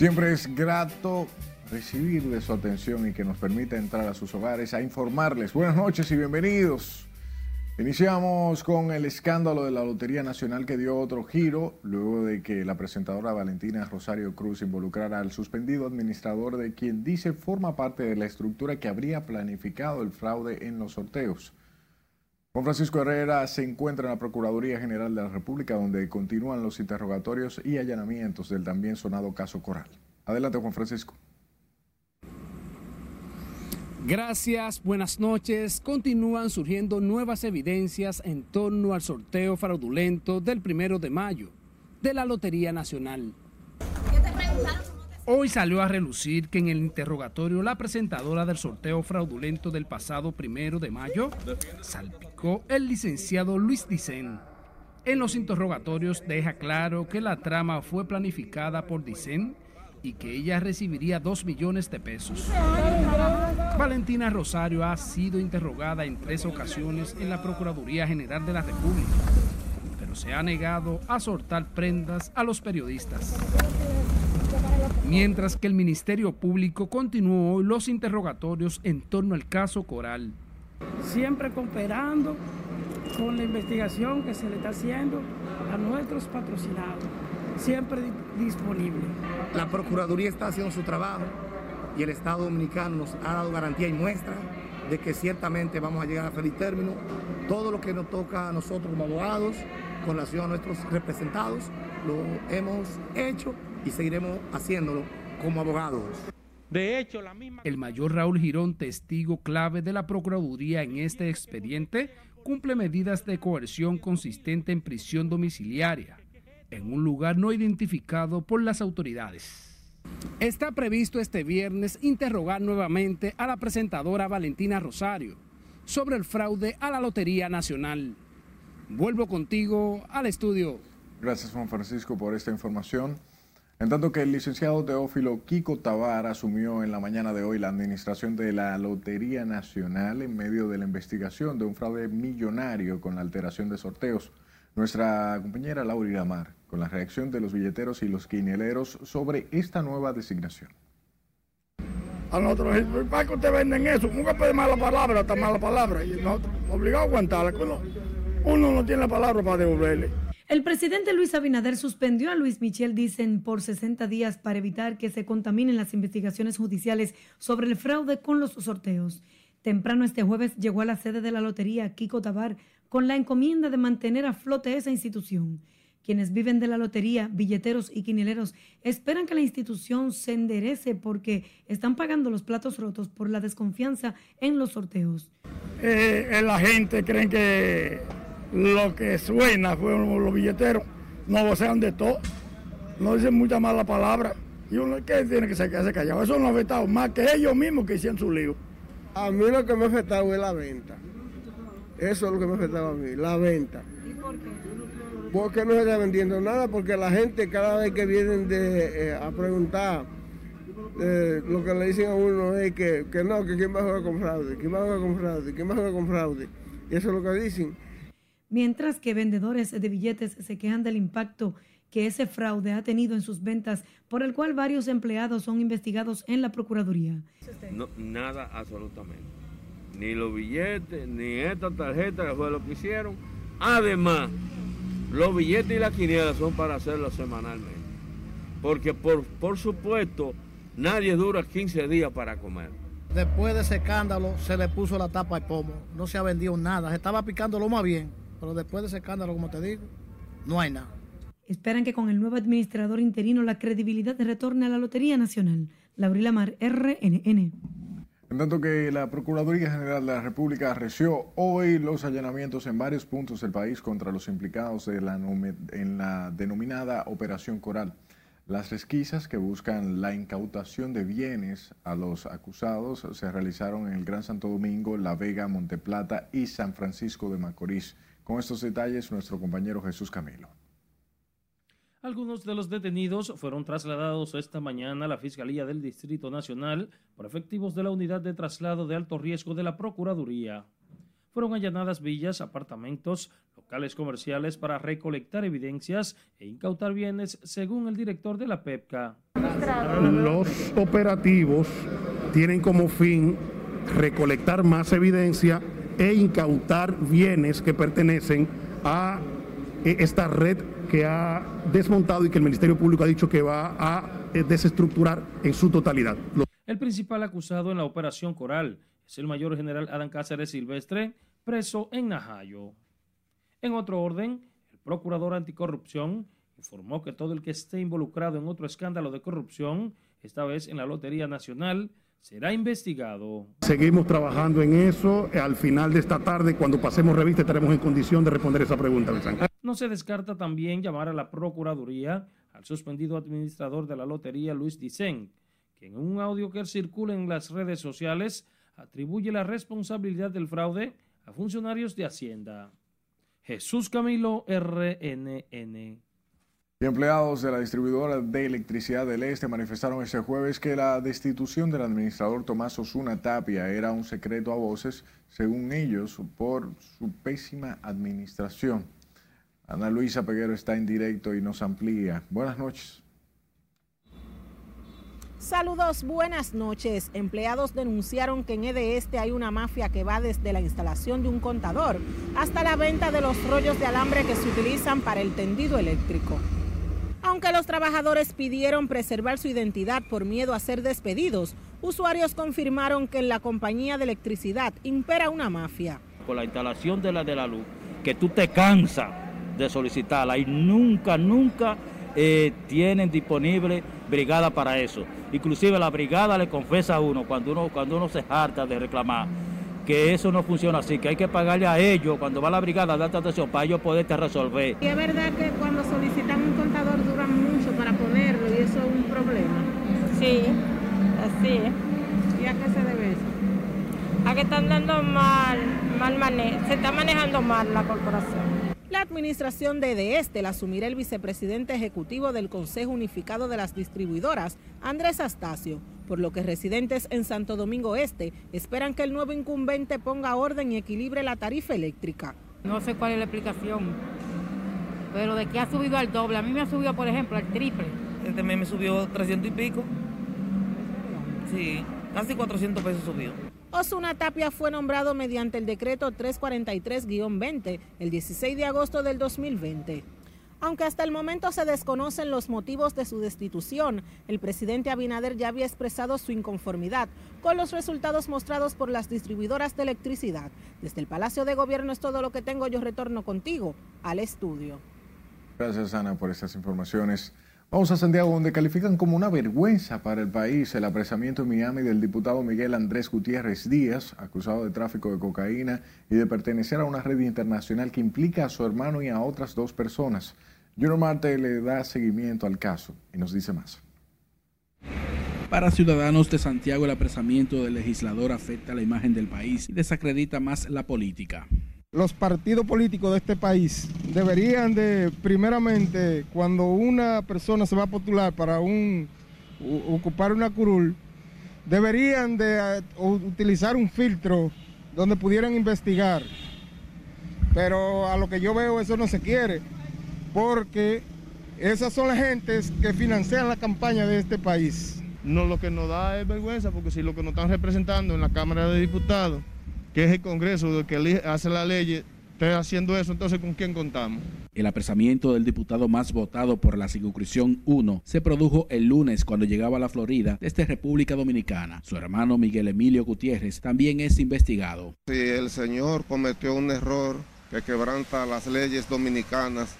Siempre es grato recibir de su atención y que nos permita entrar a sus hogares a informarles. Buenas noches y bienvenidos. Iniciamos con el escándalo de la Lotería Nacional que dio otro giro luego de que la presentadora Valentina Rosario Cruz involucrara al suspendido administrador de quien dice forma parte de la estructura que habría planificado el fraude en los sorteos. Juan Francisco Herrera se encuentra en la Procuraduría General de la República donde continúan los interrogatorios y allanamientos del también sonado caso Coral. Adelante Juan Francisco. Gracias, buenas noches. Continúan surgiendo nuevas evidencias en torno al sorteo fraudulento del primero de mayo de la Lotería Nacional. Hoy salió a relucir que en el interrogatorio la presentadora del sorteo fraudulento del pasado primero de mayo salpicó el licenciado Luis Dicen. En los interrogatorios deja claro que la trama fue planificada por Dicen y que ella recibiría dos millones de pesos. Valentina Rosario ha sido interrogada en tres ocasiones en la Procuraduría General de la República, pero se ha negado a soltar prendas a los periodistas. Mientras que el Ministerio Público continuó los interrogatorios en torno al caso Coral. Siempre cooperando con la investigación que se le está haciendo a nuestros patrocinados siempre disponible. La Procuraduría está haciendo su trabajo y el Estado Dominicano nos ha dado garantía y muestra de que ciertamente vamos a llegar a feliz término. Todo lo que nos toca a nosotros como abogados, con relación a nuestros representados, lo hemos hecho y seguiremos haciéndolo como abogados. De hecho, la misma... El mayor Raúl Girón, testigo clave de la Procuraduría en este expediente, cumple medidas de coerción consistente en prisión domiciliaria en un lugar no identificado por las autoridades. Está previsto este viernes interrogar nuevamente a la presentadora Valentina Rosario sobre el fraude a la Lotería Nacional. Vuelvo contigo al estudio. Gracias Juan Francisco por esta información. En tanto que el licenciado Teófilo Kiko Tabar asumió en la mañana de hoy la administración de la Lotería Nacional en medio de la investigación de un fraude millonario con la alteración de sorteos. Nuestra compañera Laura Iramar con la reacción de los billeteros y los quinieleros sobre esta nueva designación. A nosotros, ¿para qué ustedes venden eso? Nunca puede mala palabra, hasta mala palabra. Y nosotros obligados a aguantarla. Uno no tiene la palabra para devolverle. El presidente Luis Abinader suspendió a Luis Michel, dicen, por 60 días para evitar que se contaminen las investigaciones judiciales sobre el fraude con los sorteos. Temprano este jueves llegó a la sede de la lotería Kiko Tabar con la encomienda de mantener a flote esa institución. Quienes viven de la lotería, billeteros y quinileros, esperan que la institución se enderece porque están pagando los platos rotos por la desconfianza en los sorteos. Eh, la gente cree que lo que suena fueron los billeteros, no sean de todo, no dicen mucha mala palabra. Y uno que tiene que quedarse callado. Eso no ha afectado más que ellos mismos que hicieron su lío. A mí lo que me ha afectado es la venta. Eso es lo que me ha afectado a mí, la venta. ¿Y por qué? Porque no se está vendiendo nada, porque la gente cada vez que vienen de, eh, a preguntar, eh, lo que le dicen a uno es que, no, que quién va a jugar con fraude, quién va a jugar con fraude, quién va a jugar con fraude. Y eso es lo que dicen. Mientras que vendedores de billetes se quejan del impacto que ese fraude ha tenido en sus ventas, por el cual varios empleados son investigados en la Procuraduría. No, nada absolutamente. Ni los billetes, ni esta tarjeta que fue lo que hicieron. Además, los billetes y la quiniela son para hacerlo semanalmente. Porque por, por supuesto, nadie dura 15 días para comer. Después de ese escándalo se le puso la tapa al pomo. No se ha vendido nada. Se estaba picando lo más bien. Pero después de ese escándalo, como te digo, no hay nada. Esperan que con el nuevo administrador interino la credibilidad retorne a la Lotería Nacional. Laurila Mar, RNN. En tanto que la Procuraduría General de la República arreció hoy los allanamientos en varios puntos del país contra los implicados en la denominada Operación Coral. Las resquisas que buscan la incautación de bienes a los acusados se realizaron en el Gran Santo Domingo, La Vega, Monteplata y San Francisco de Macorís. Con estos detalles, nuestro compañero Jesús Camilo. Algunos de los detenidos fueron trasladados esta mañana a la Fiscalía del Distrito Nacional por efectivos de la Unidad de Traslado de Alto Riesgo de la Procuraduría. Fueron allanadas villas, apartamentos, locales comerciales para recolectar evidencias e incautar bienes, según el director de la PEPCA. Los operativos tienen como fin recolectar más evidencia e incautar bienes que pertenecen a eh, esta red que ha desmontado y que el Ministerio Público ha dicho que va a eh, desestructurar en su totalidad. El principal acusado en la operación Coral es el mayor general Adán Cáceres Silvestre, preso en Najayo. En otro orden, el procurador anticorrupción informó que todo el que esté involucrado en otro escándalo de corrupción, esta vez en la Lotería Nacional, será investigado. Seguimos trabajando en eso. Al final de esta tarde, cuando pasemos revista, estaremos en condición de responder esa pregunta. No se descarta también llamar a la Procuraduría al suspendido administrador de la lotería Luis Dicen, que en un audio que circula en las redes sociales atribuye la responsabilidad del fraude a funcionarios de Hacienda. Jesús Camilo, RNN. Y empleados de la distribuidora de electricidad del Este manifestaron este jueves que la destitución del administrador Tomás Osuna Tapia era un secreto a voces, según ellos, por su pésima administración. Ana Luisa Peguero está en directo y nos amplía. Buenas noches. Saludos, buenas noches. Empleados denunciaron que en EDE Este hay una mafia que va desde la instalación de un contador hasta la venta de los rollos de alambre que se utilizan para el tendido eléctrico. Aunque los trabajadores pidieron preservar su identidad por miedo a ser despedidos, usuarios confirmaron que en la compañía de electricidad impera una mafia. Con la instalación de la de la luz, que tú te cansas de solicitarla y nunca, nunca eh, tienen disponible brigada para eso. Inclusive la brigada le confesa a uno cuando uno, cuando uno se harta de reclamar que eso no funciona así, que hay que pagarle a ellos cuando va la brigada a darte atención para ellos poderte resolver. Y es verdad que cuando solicitan un contador duran mucho para ponerlo y eso es un problema. Sí, así es. ¿Y a qué se debe eso? A que están dando mal, mal manejo, se está manejando mal la corporación. La administración de De Este la asumirá el vicepresidente ejecutivo del Consejo Unificado de las Distribuidoras, Andrés Astacio, por lo que residentes en Santo Domingo Este esperan que el nuevo incumbente ponga orden y equilibre la tarifa eléctrica. No sé cuál es la explicación, pero de que ha subido al doble. A mí me ha subido, por ejemplo, al triple. Este mes me subió 300 y pico. Sí, casi 400 pesos subió. Osuna Tapia fue nombrado mediante el decreto 343-20 el 16 de agosto del 2020. Aunque hasta el momento se desconocen los motivos de su destitución, el presidente Abinader ya había expresado su inconformidad con los resultados mostrados por las distribuidoras de electricidad. Desde el Palacio de Gobierno es todo lo que tengo. Yo retorno contigo al estudio. Gracias, Ana, por estas informaciones. Vamos a Santiago, donde califican como una vergüenza para el país el apresamiento en Miami del diputado Miguel Andrés Gutiérrez Díaz, acusado de tráfico de cocaína y de pertenecer a una red internacional que implica a su hermano y a otras dos personas. Junior Marte le da seguimiento al caso y nos dice más. Para ciudadanos de Santiago, el apresamiento del legislador afecta la imagen del país y desacredita más la política. Los partidos políticos de este país deberían de, primeramente, cuando una persona se va a postular para ocupar una curul, deberían de utilizar un filtro donde pudieran investigar. Pero a lo que yo veo eso no se quiere porque esas son las gentes que financian la campaña de este país. No, lo que nos da es vergüenza, porque si lo que nos están representando en la Cámara de Diputados, que es el Congreso que hace la ley, está haciendo eso, entonces ¿con quién contamos? El apresamiento del diputado más votado por la circunscripción 1 se produjo el lunes cuando llegaba a la Florida desde República Dominicana. Su hermano Miguel Emilio Gutiérrez también es investigado. Si el señor cometió un error que quebranta las leyes dominicanas,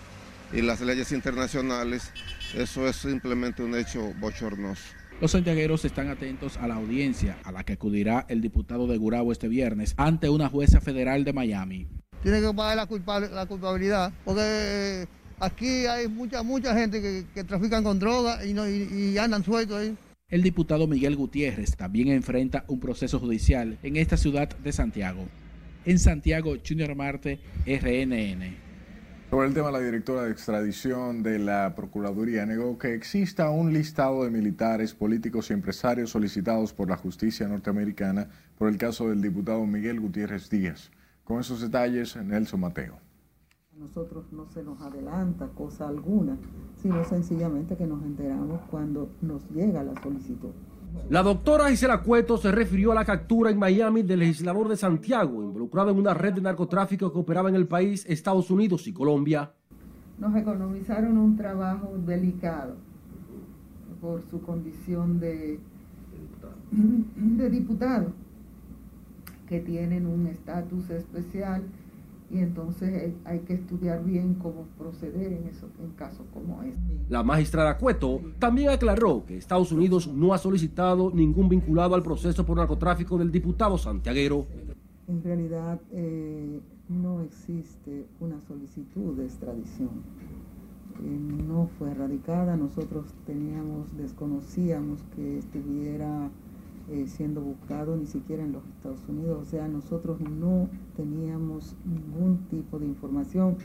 y las leyes internacionales, eso es simplemente un hecho bochornoso. Los santiagueros están atentos a la audiencia a la que acudirá el diputado de Gurabo este viernes ante una jueza federal de Miami. Tiene que pagar la, la culpabilidad, porque eh, aquí hay mucha mucha gente que, que trafican con drogas y, no, y, andan sueltos ahí. El diputado Miguel Gutiérrez también enfrenta un proceso judicial en esta ciudad de Santiago. En Santiago, Junior Marte, RNN. Sobre el tema, la directora de extradición de la Procuraduría negó que exista un listado de militares, políticos y empresarios solicitados por la justicia norteamericana por el caso del diputado Miguel Gutiérrez Díaz. Con esos detalles, Nelson Mateo. nosotros no se nos adelanta cosa alguna, sino sencillamente que nos enteramos cuando nos llega la solicitud. La doctora Gisela Cueto se refirió a la captura en Miami del legislador de Santiago, involucrado en una red de narcotráfico que operaba en el país, Estados Unidos y Colombia. Nos economizaron un trabajo delicado por su condición de, de diputado, que tienen un estatus especial y entonces hay que estudiar bien cómo proceder en, eso, en casos como este. La magistrada Cueto también aclaró que Estados Unidos no ha solicitado ningún vinculado al proceso por narcotráfico del diputado santiaguero. En realidad eh, no existe una solicitud de extradición. Eh, no fue erradicada, nosotros teníamos, desconocíamos que estuviera eh, siendo buscado ni siquiera en los Estados Unidos. O sea, nosotros no teníamos ningún tipo de información,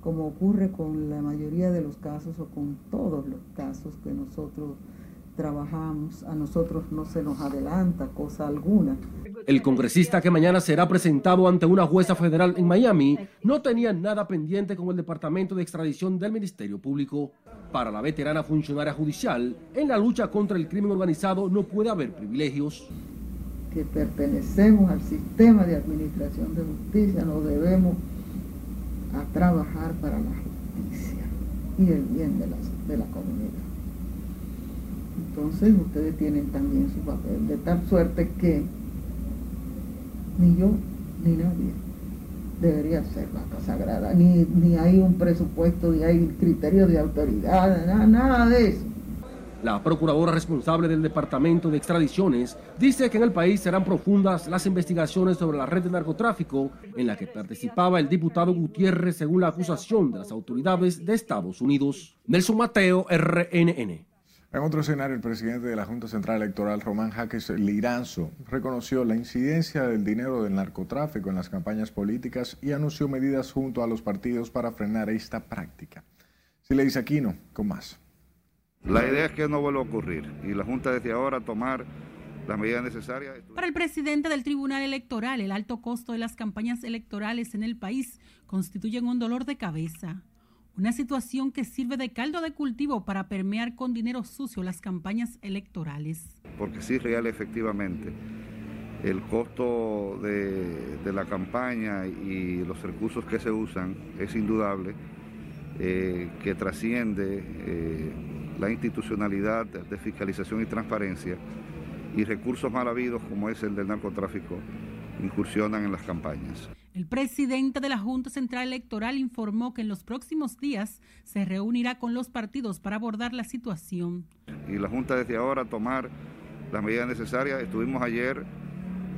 como ocurre con la mayoría de los casos o con todos los casos que nosotros trabajamos. A nosotros no se nos adelanta cosa alguna. El congresista que mañana será presentado ante una jueza federal en Miami no tenía nada pendiente con el Departamento de Extradición del Ministerio Público. Para la veterana funcionaria judicial, en la lucha contra el crimen organizado no puede haber privilegios. Que pertenecemos al sistema de administración de justicia, nos debemos a trabajar para la justicia y el bien de la, de la comunidad. Entonces ustedes tienen también su papel, de tal suerte que ni yo ni nadie debería ser vaca sagrada, ni, ni hay un presupuesto, ni hay criterios de autoridad, nada, nada de eso. La procuradora responsable del Departamento de Extradiciones dice que en el país serán profundas las investigaciones sobre la red de narcotráfico en la que participaba el diputado Gutiérrez según la acusación de las autoridades de Estados Unidos. Nelson Mateo, RNN. En otro escenario, el presidente de la Junta Central Electoral, Román Jaques Liranzo, reconoció la incidencia del dinero del narcotráfico en las campañas políticas y anunció medidas junto a los partidos para frenar esta práctica. Si le dice Aquino, con más. La idea es que no vuelva a ocurrir y la Junta desde ahora tomar las medidas necesarias. Para el presidente del Tribunal Electoral, el alto costo de las campañas electorales en el país constituyen un dolor de cabeza. Una situación que sirve de caldo de cultivo para permear con dinero sucio las campañas electorales. Porque sí, real efectivamente, el costo de, de la campaña y los recursos que se usan es indudable, eh, que trasciende eh, la institucionalidad de fiscalización y transparencia y recursos mal habidos como es el del narcotráfico incursionan en las campañas. El presidente de la Junta Central Electoral informó que en los próximos días se reunirá con los partidos para abordar la situación. Y la Junta desde ahora tomar las medidas necesarias. Estuvimos ayer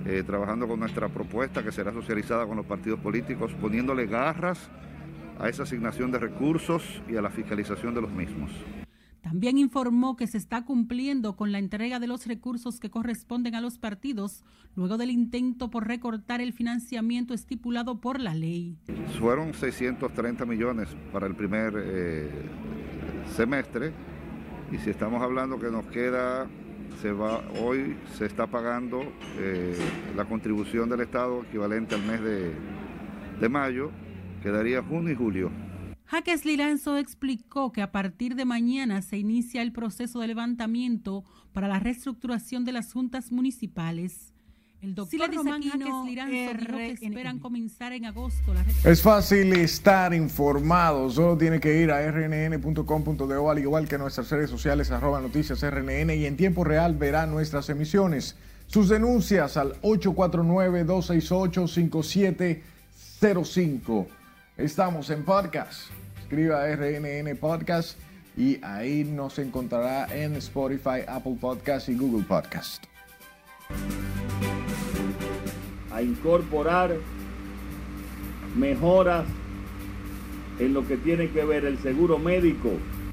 eh, trabajando con nuestra propuesta que será socializada con los partidos políticos, poniéndole garras a esa asignación de recursos y a la fiscalización de los mismos. También informó que se está cumpliendo con la entrega de los recursos que corresponden a los partidos luego del intento por recortar el financiamiento estipulado por la ley. Fueron 630 millones para el primer eh, semestre y si estamos hablando que nos queda, hoy se está pagando eh, la contribución del Estado equivalente al mes de mayo, quedaría junio y julio. Jaques Liranzo explicó que a partir de mañana se inicia el proceso de levantamiento para la reestructuración de las juntas municipales. El doctor Román Jaques Liranzo dijo que esperan comenzar en agosto. La es fácil estar informado, solo tiene que ir a rnn.com.de al igual que nuestras redes sociales arroba noticias rnn y en tiempo real verá nuestras emisiones. Sus denuncias al 849-268-5705. Estamos en podcast. Escriba RNN Podcast y ahí nos encontrará en Spotify, Apple Podcast y Google Podcast. A incorporar mejoras en lo que tiene que ver el seguro médico.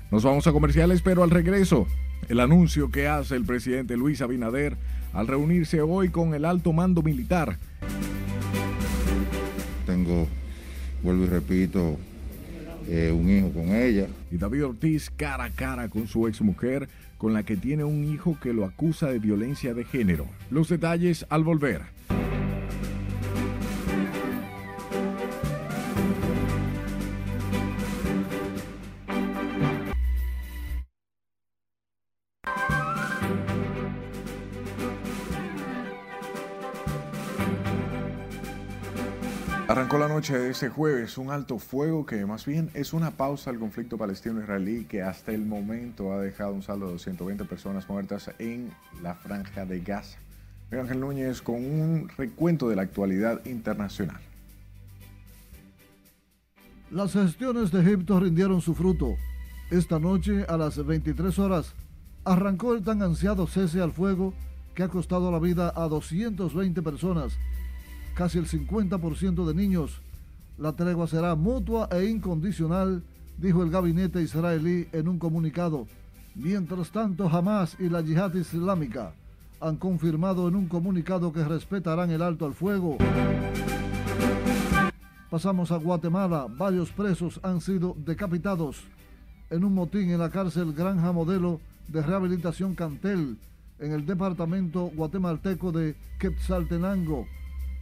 Nos vamos a comerciales, pero al regreso, el anuncio que hace el presidente Luis Abinader al reunirse hoy con el alto mando militar. Tengo vuelvo y repito, eh, un hijo con ella. Y David Ortiz cara a cara con su exmujer, con la que tiene un hijo que lo acusa de violencia de género. Los detalles al volver. Noche de este jueves un alto fuego que más bien es una pausa al conflicto palestino-israelí que hasta el momento ha dejado un saldo de 120 personas muertas en la franja de Gaza. Miguel Ángel Núñez con un recuento de la actualidad internacional. Las gestiones de Egipto rindieron su fruto. Esta noche, a las 23 horas, arrancó el tan ansiado cese al fuego que ha costado la vida a 220 personas casi el 50% de niños. La tregua será mutua e incondicional, dijo el gabinete israelí en un comunicado. Mientras tanto, Hamas y la yihad islámica han confirmado en un comunicado que respetarán el alto al fuego. Pasamos a Guatemala. Varios presos han sido decapitados en un motín en la cárcel Granja Modelo de Rehabilitación Cantel, en el departamento guatemalteco de Quetzaltenango.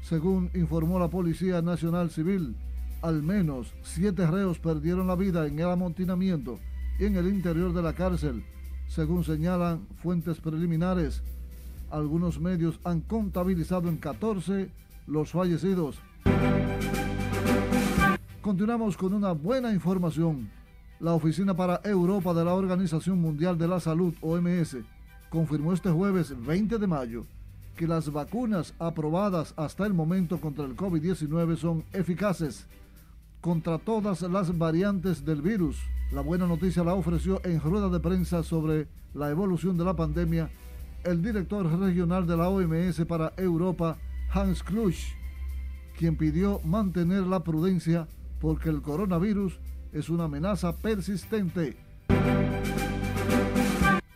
Según informó la Policía Nacional Civil, al menos siete reos perdieron la vida en el amontinamiento y en el interior de la cárcel, según señalan fuentes preliminares. Algunos medios han contabilizado en 14 los fallecidos. Continuamos con una buena información. La Oficina para Europa de la Organización Mundial de la Salud, OMS, confirmó este jueves 20 de mayo que las vacunas aprobadas hasta el momento contra el COVID-19 son eficaces contra todas las variantes del virus. La buena noticia la ofreció en rueda de prensa sobre la evolución de la pandemia el director regional de la OMS para Europa, Hans Klusch, quien pidió mantener la prudencia porque el coronavirus es una amenaza persistente.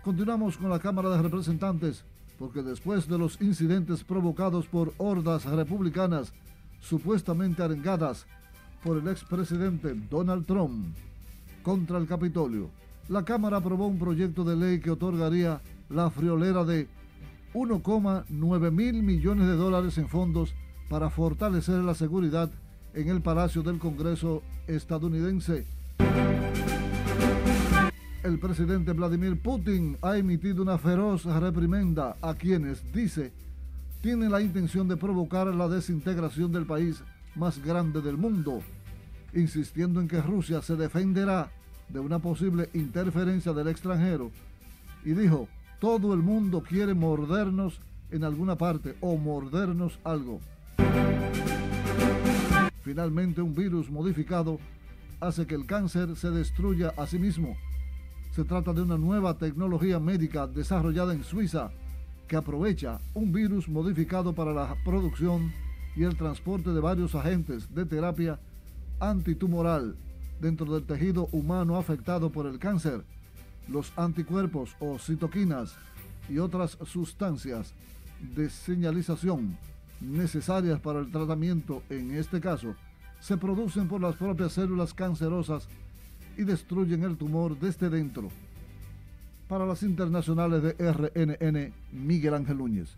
Continuamos con la Cámara de Representantes porque después de los incidentes provocados por hordas republicanas supuestamente arengadas por el expresidente Donald Trump contra el Capitolio, la Cámara aprobó un proyecto de ley que otorgaría la friolera de 1,9 mil millones de dólares en fondos para fortalecer la seguridad en el Palacio del Congreso estadounidense el presidente Vladimir Putin ha emitido una feroz reprimenda a quienes, dice, tienen la intención de provocar la desintegración del país más grande del mundo, insistiendo en que Rusia se defenderá de una posible interferencia del extranjero. Y dijo, todo el mundo quiere mordernos en alguna parte o mordernos algo. Finalmente, un virus modificado hace que el cáncer se destruya a sí mismo se trata de una nueva tecnología médica desarrollada en Suiza que aprovecha un virus modificado para la producción y el transporte de varios agentes de terapia antitumoral dentro del tejido humano afectado por el cáncer. Los anticuerpos o citoquinas y otras sustancias de señalización necesarias para el tratamiento en este caso se producen por las propias células cancerosas y destruyen el tumor desde dentro. Para las internacionales de RNN, Miguel Ángel Núñez.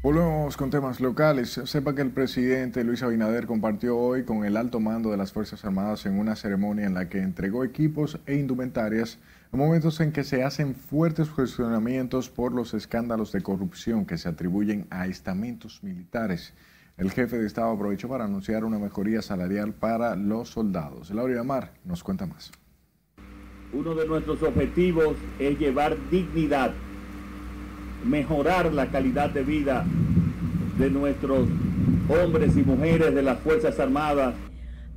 Volvemos con temas locales. Sepa que el presidente Luis Abinader compartió hoy con el alto mando de las Fuerzas Armadas en una ceremonia en la que entregó equipos e indumentarias en momentos en que se hacen fuertes cuestionamientos por los escándalos de corrupción que se atribuyen a estamentos militares. El jefe de Estado aprovechó para anunciar una mejoría salarial para los soldados. Laura Amar nos cuenta más. Uno de nuestros objetivos es llevar dignidad, mejorar la calidad de vida de nuestros hombres y mujeres de las Fuerzas Armadas.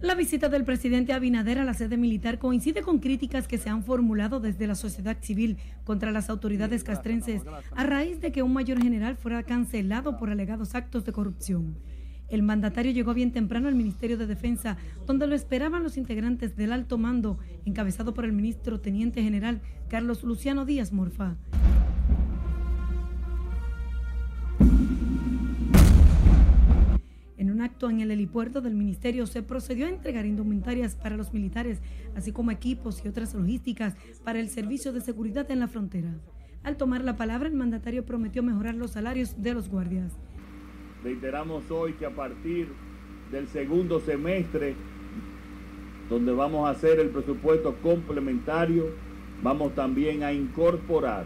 La visita del presidente Abinader a la sede militar coincide con críticas que se han formulado desde la sociedad civil contra las autoridades castrenses a raíz de que un mayor general fuera cancelado por alegados actos de corrupción. El mandatario llegó bien temprano al Ministerio de Defensa, donde lo esperaban los integrantes del alto mando, encabezado por el ministro Teniente General Carlos Luciano Díaz Morfa. Acto en el helipuerto del ministerio se procedió a entregar indumentarias para los militares, así como equipos y otras logísticas para el servicio de seguridad en la frontera. Al tomar la palabra, el mandatario prometió mejorar los salarios de los guardias. Reiteramos hoy que a partir del segundo semestre, donde vamos a hacer el presupuesto complementario, vamos también a incorporar,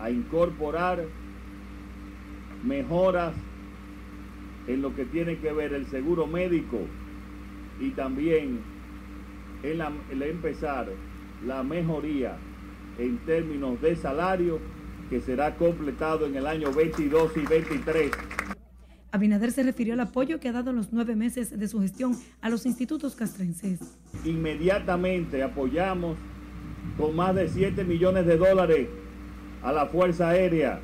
a incorporar mejoras en lo que tiene que ver el seguro médico y también en, el empezar la mejoría en términos de salario que será completado en el año 22 y 23. Abinader se refirió al apoyo que ha dado en los nueve meses de su gestión a los institutos castrenses. Inmediatamente apoyamos con más de 7 millones de dólares a la Fuerza Aérea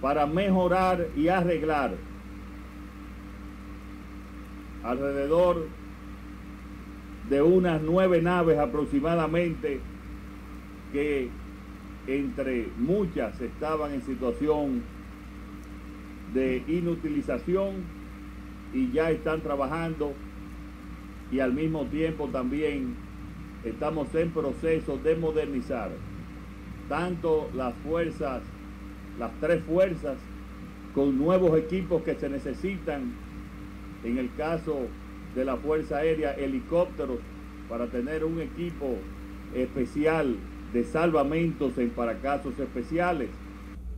para mejorar y arreglar alrededor de unas nueve naves aproximadamente que entre muchas estaban en situación de inutilización y ya están trabajando y al mismo tiempo también estamos en proceso de modernizar tanto las fuerzas, las tres fuerzas, con nuevos equipos que se necesitan, en el caso de la Fuerza Aérea, helicópteros, para tener un equipo especial de salvamentos en para casos especiales.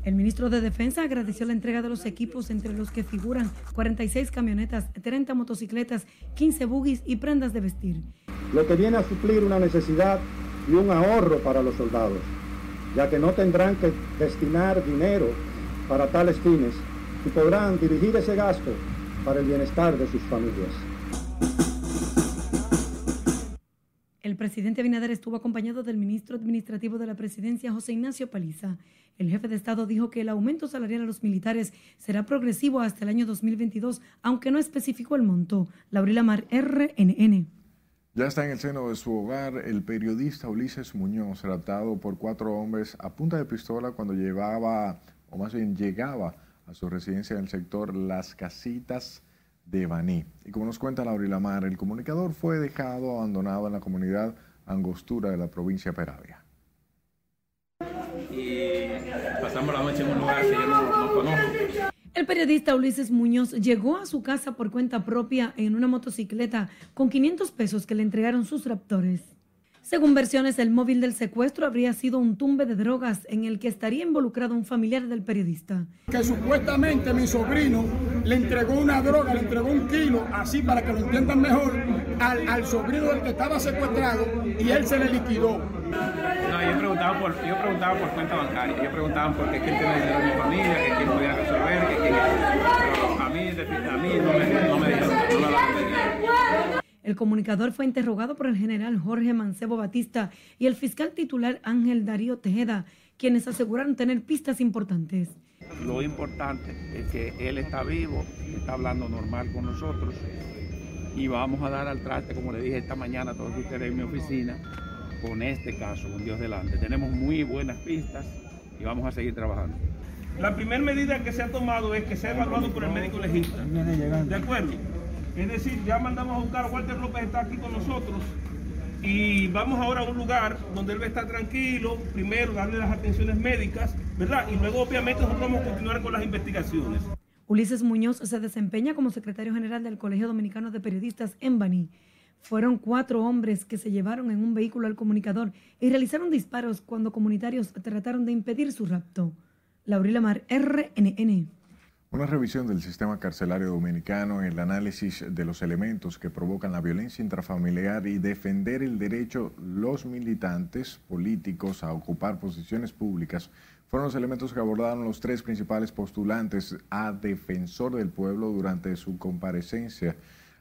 El ministro de Defensa agradeció la entrega de los equipos entre los que figuran 46 camionetas, 30 motocicletas, 15 buggies y prendas de vestir. Lo que viene a suplir una necesidad y un ahorro para los soldados, ya que no tendrán que destinar dinero para tales fines y podrán dirigir ese gasto para el bienestar de sus familias. El presidente Abinader estuvo acompañado del ministro administrativo de la presidencia, José Ignacio Paliza. El jefe de Estado dijo que el aumento salarial a los militares será progresivo hasta el año 2022, aunque no especificó el monto. Laurila Mar, RNN. Ya está en el seno de su hogar el periodista Ulises Muñoz, raptado por cuatro hombres a punta de pistola cuando llevaba, o más bien llegaba, a su residencia en el sector Las Casitas de Baní. Y como nos cuenta Laura Mar, el comunicador fue dejado abandonado en la comunidad Angostura de la provincia Peravia. Y pasamos la noche en un lugar que yo no, conozco. El periodista Ulises Muñoz llegó a su casa por cuenta propia en una motocicleta con 500 pesos que le entregaron sus raptores. Según versiones, el móvil del secuestro habría sido un tumbe de drogas en el que estaría involucrado un familiar del periodista. Que supuestamente mi sobrino le entregó una droga, le entregó un kilo, así para que lo entiendan mejor, al, sobrino del que estaba secuestrado y él se le liquidó. No, yo preguntaba por, yo preguntaba por cuenta bancaria, yo preguntaba por qué quién tenía dinero en mi familia, que quién podía resolver, que quién... Pero a mí, a mí no me, no me dijeron, no me el comunicador fue interrogado por el general Jorge Mancebo Batista y el fiscal titular Ángel Darío Tejeda, quienes aseguraron tener pistas importantes. Lo importante es que él está vivo, está hablando normal con nosotros y vamos a dar al traste, como le dije esta mañana a todos ustedes en mi oficina, con este caso, con Dios delante. Tenemos muy buenas pistas y vamos a seguir trabajando. La primera medida que se ha tomado es que sea evaluado por el médico legista. ¿De acuerdo? Es decir, ya mandamos a buscar a Walter López, está aquí con nosotros. Y vamos ahora a un lugar donde él va a estar tranquilo, primero darle las atenciones médicas, ¿verdad? Y luego obviamente nosotros vamos a continuar con las investigaciones. Ulises Muñoz se desempeña como secretario general del Colegio Dominicano de Periodistas en Baní. Fueron cuatro hombres que se llevaron en un vehículo al comunicador y realizaron disparos cuando comunitarios trataron de impedir su rapto. Laurila Mar, RNN. Una revisión del sistema carcelario dominicano, el análisis de los elementos que provocan la violencia intrafamiliar y defender el derecho los militantes políticos a ocupar posiciones públicas fueron los elementos que abordaron los tres principales postulantes a defensor del pueblo durante su comparecencia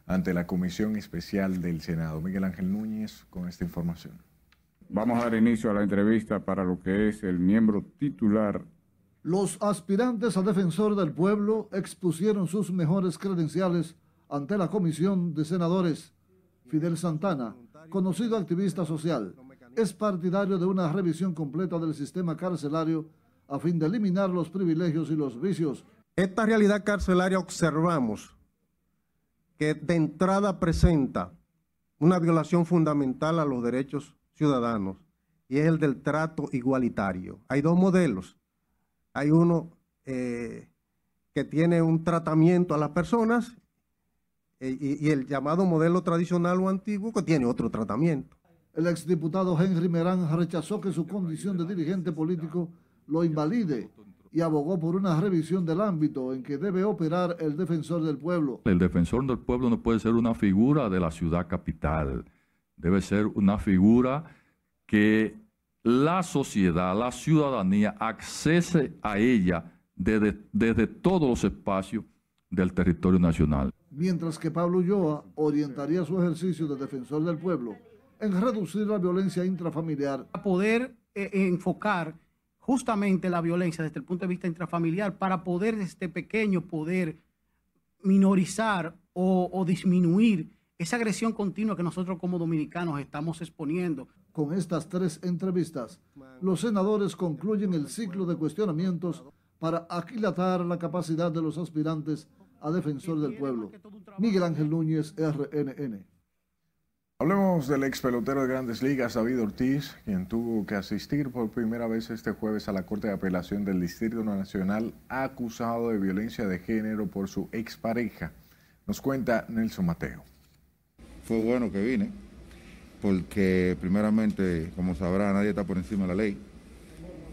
ante la Comisión Especial del Senado. Miguel Ángel Núñez con esta información. Vamos a dar inicio a la entrevista para lo que es el miembro titular los aspirantes a defensor del pueblo expusieron sus mejores credenciales ante la Comisión de Senadores. Fidel Santana, conocido activista social, es partidario de una revisión completa del sistema carcelario a fin de eliminar los privilegios y los vicios. Esta realidad carcelaria observamos que de entrada presenta una violación fundamental a los derechos ciudadanos y es el del trato igualitario. Hay dos modelos hay uno eh, que tiene un tratamiento a las personas eh, y, el llamado modelo tradicional o antiguo que tiene otro tratamiento. El exdiputado Henry Merán rechazó que su condición de dirigente político lo invalide y abogó por una revisión del ámbito en que debe operar el defensor del pueblo. El defensor del pueblo no puede ser una figura de la ciudad capital, debe ser una figura que la sociedad, la ciudadanía accese a ella desde, desde todos los espacios del territorio nacional. Mientras que Pablo Ulloa orientaría su ejercicio de defensor del pueblo en reducir la violencia intrafamiliar. A poder eh, enfocar justamente la violencia desde el punto de vista intrafamiliar para poder desde pequeño poder minorizar o, o disminuir esa agresión continua que nosotros como dominicanos estamos exponiendo. Con estas tres entrevistas, los senadores concluyen el ciclo de cuestionamientos para aquilatar la capacidad de los aspirantes a defensor del pueblo. Miguel Ángel Núñez, RNN. Hablemos del ex pelotero de grandes ligas, David Ortiz, quien tuvo que asistir por primera vez este jueves a la Corte de Apelación del Distrito Nacional acusado de violencia de género por su expareja. Nos cuenta Nelson Mateo. Fue bueno que vine, porque primeramente, como sabrá, nadie está por encima de la ley.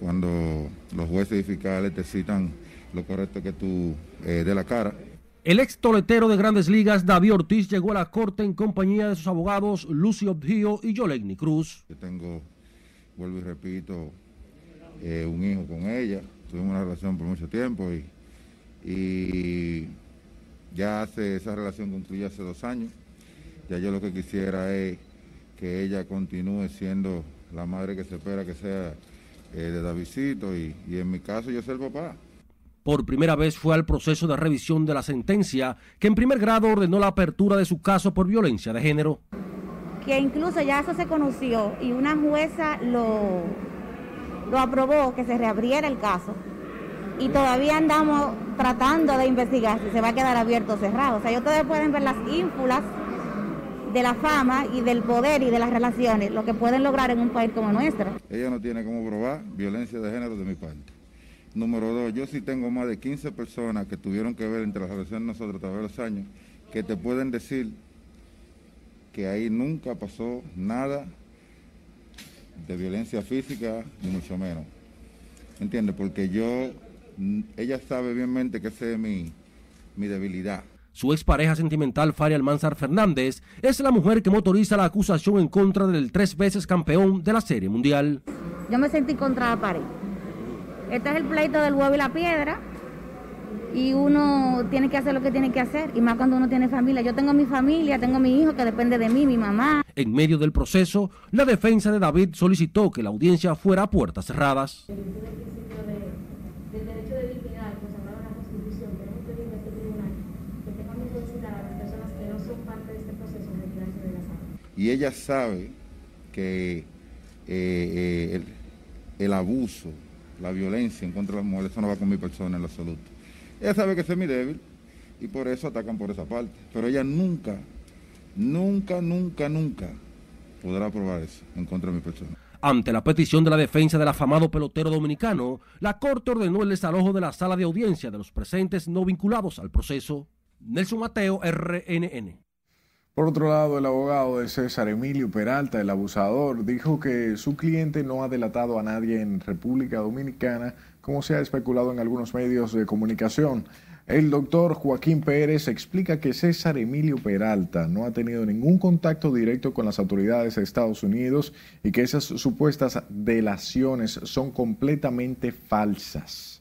Cuando los jueces y fiscales te citan lo correcto que tú eh, de la cara, el ex toletero de grandes ligas, David Ortiz, llegó a la corte en compañía de sus abogados Lucio Obdío y Yolegni Cruz. Yo tengo, vuelvo y repito, eh, un hijo con ella. Tuvimos una relación por mucho tiempo y, y ya hace esa relación concluyó hace dos años. Ya yo lo que quisiera es que ella continúe siendo la madre que se espera que sea eh, de Davidcito y, y en mi caso yo soy el papá. Por primera vez fue al proceso de revisión de la sentencia que en primer grado ordenó la apertura de su caso por violencia de género. Que incluso ya eso se conoció y una jueza lo, lo aprobó que se reabriera el caso y todavía andamos tratando de investigar si se va a quedar abierto o cerrado. O sea, ustedes pueden ver las ínfulas de la fama y del poder y de las relaciones, lo que pueden lograr en un país como nuestro. Ella no tiene cómo probar violencia de género de mi parte. Número dos, yo sí tengo más de 15 personas que tuvieron que ver entre las relaciones nosotros a través de los años, que te pueden decir que ahí nunca pasó nada de violencia física, ni mucho menos. ¿Entiendes? Porque yo, ella sabe bienmente que esa es mi, mi debilidad. Su expareja sentimental, Faria Almanzar Fernández, es la mujer que motoriza la acusación en contra del tres veces campeón de la Serie Mundial. Yo me sentí contra la pared. Este es el pleito del huevo y la piedra. Y uno tiene que hacer lo que tiene que hacer, y más cuando uno tiene familia. Yo tengo mi familia, tengo mi hijo que depende de mí, mi mamá. En medio del proceso, la defensa de David solicitó que la audiencia fuera a puertas cerradas. Y ella sabe que eh, eh, el, abuso la violencia en contra de las mujeres, eso no va con mi persona en lo absoluto. Ella sabe que soy mi débil y por eso atacan por esa parte. Pero ella nunca, nunca, nunca, nunca podrá probar eso en contra de mi persona. Ante la petición de la defensa del afamado pelotero dominicano, la Corte ordenó el desalojo de la sala de audiencia de los presentes no vinculados al proceso. Nelson Mateo, RNN. Por otro lado, el abogado de César Emilio Peralta, el abusador, dijo que su cliente no ha delatado a nadie en República Dominicana, como se ha especulado en algunos medios de comunicación. El doctor Joaquín Pérez explica que César Emilio Peralta no ha tenido ningún contacto directo con las autoridades de Estados Unidos y que esas supuestas delaciones son completamente falsas.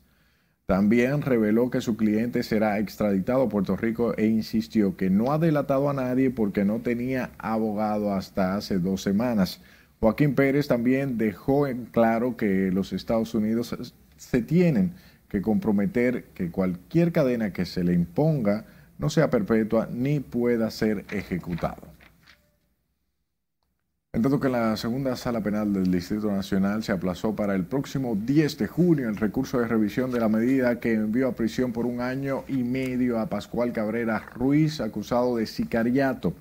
También reveló que su cliente será extraditado a Puerto Rico e insistió que no ha delatado a nadie porque no tenía abogado hasta hace dos semanas. Joaquín Pérez también dejó en claro que los Estados Unidos se tienen que comprometer que cualquier cadena que se le imponga no sea perpetua ni pueda ser ejecutado. En tanto que la segunda sala penal del Distrito Nacional se aplazó para el próximo 10 de junio el recurso de revisión de la medida que envió a prisión por un año y medio a Pascual Cabrera Ruiz, acusado de sicariato.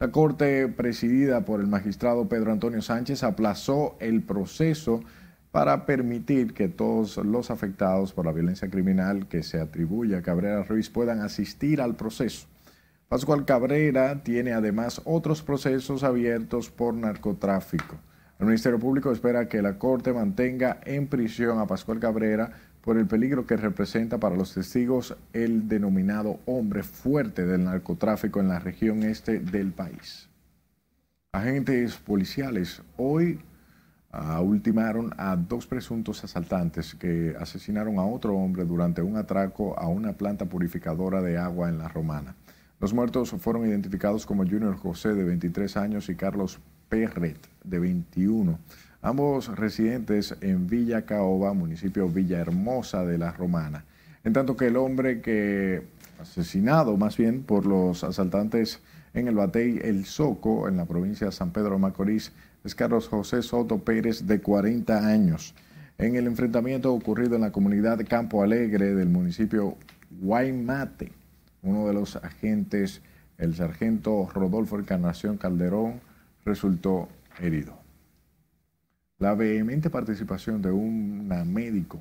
La Corte, presidida por el magistrado Pedro Antonio Sánchez, aplazó el proceso para permitir que todos los afectados por la violencia criminal que se atribuye a Cabrera Ruiz puedan asistir al proceso. Pascual Cabrera tiene además otros procesos abiertos por narcotráfico. El Ministerio Público espera que la Corte mantenga en prisión a Pascual Cabrera por el peligro que representa para los testigos el denominado hombre fuerte del narcotráfico en la región este del país. Agentes policiales hoy uh, ultimaron a dos presuntos asaltantes que asesinaron a otro hombre durante un atraco a una planta purificadora de agua en La Romana. Los muertos fueron identificados como Junior José de 23 años y Carlos Perret de 21, ambos residentes en Villa Caoba, municipio Villahermosa de La Romana. En tanto que el hombre que asesinado más bien por los asaltantes en el Batey El Soco, en la provincia de San Pedro Macorís, es Carlos José Soto Pérez, de 40 años. En el enfrentamiento ocurrido en la comunidad Campo Alegre del municipio Guaymate, uno de los agentes, el sargento Rodolfo Encarnación Calderón, resultó herido. La vehemente participación de un médico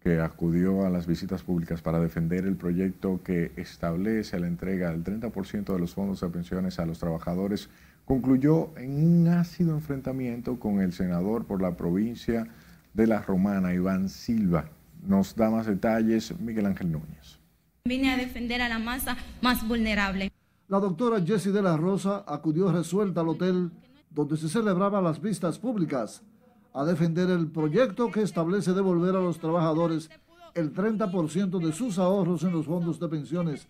que acudió a las visitas públicas para defender el proyecto que establece la entrega del 30% de los fondos de pensiones a los trabajadores concluyó en un ácido enfrentamiento con el senador por la provincia de La Romana, Iván Silva. Nos da más detalles Miguel Ángel Núñez. Vine a defender a la masa más vulnerable. La doctora Jessie de la Rosa acudió resuelta al hotel donde se celebraban las vistas públicas a defender el proyecto que establece devolver a los trabajadores el 30% de sus ahorros en los fondos de pensiones.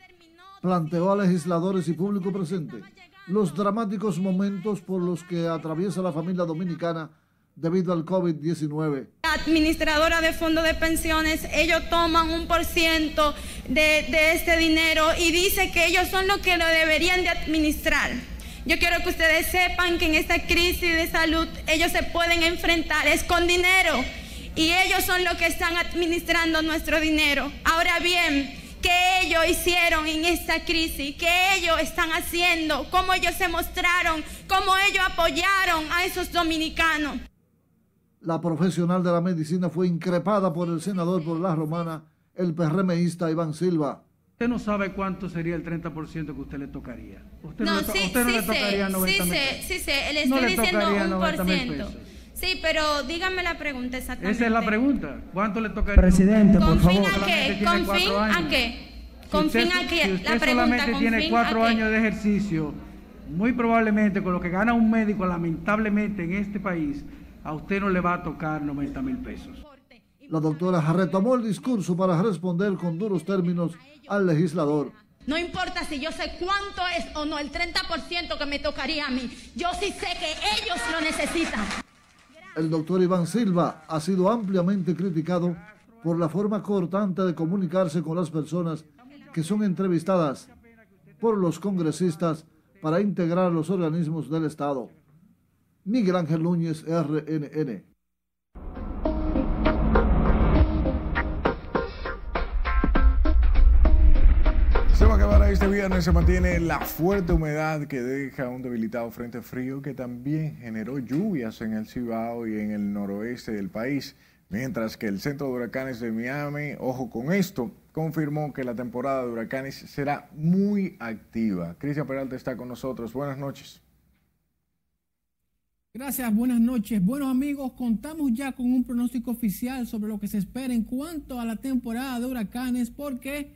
Planteó a legisladores y público presente los dramáticos momentos por los que atraviesa la familia dominicana debido al COVID-19. Administradora de fondos de pensiones, ellos toman un por ciento de, de este dinero y dice que ellos son los que lo deberían de administrar. Yo quiero que ustedes sepan que en esta crisis de salud ellos se pueden enfrentar, es con dinero. Y ellos son los que están administrando nuestro dinero. Ahora bien, ¿qué ellos hicieron en esta crisis? ¿Qué ellos están haciendo? ¿Cómo ellos se mostraron? ¿Cómo ellos apoyaron a esos dominicanos? La profesional de la medicina fue increpada por el senador por la romana, el PRMista Iván Silva. Usted no sabe cuánto sería el 30% que usted le tocaría. Usted no, no, sí, usted no sí le tocaría sé, 90 sí mil sé, pesos. sí sé, le No estoy le diciendo tocaría un 90 por mil ciento. pesos. Sí, pero dígame la pregunta exactamente. Esa es la pregunta. ¿Cuánto le tocaría? Presidente, ¿Con fin a qué? ¿Con fin a qué? ¿Con fin a qué? Si usted La pregunta, solamente ¿con tiene fin cuatro a qué? años de ejercicio, muy probablemente con lo que gana un médico, lamentablemente en este país, a usted no le va a tocar 90 mil pesos. La doctora retomó el discurso para responder con duros términos al legislador. No importa si yo sé cuánto es o no el 30% que me tocaría a mí. Yo sí sé que ellos lo necesitan. El doctor Iván Silva ha sido ampliamente criticado por la forma cortante de comunicarse con las personas que son entrevistadas por los congresistas para integrar los organismos del Estado. Miguel Ángel Núñez, RNN. Se va a acabar este viernes, se mantiene la fuerte humedad que deja un debilitado frente frío que también generó lluvias en el Cibao y en el noroeste del país, mientras que el Centro de Huracanes de Miami, ojo con esto, confirmó que la temporada de huracanes será muy activa. Cristian Peralta está con nosotros. Buenas noches. Gracias, buenas noches. Bueno amigos, contamos ya con un pronóstico oficial sobre lo que se espera en cuanto a la temporada de huracanes porque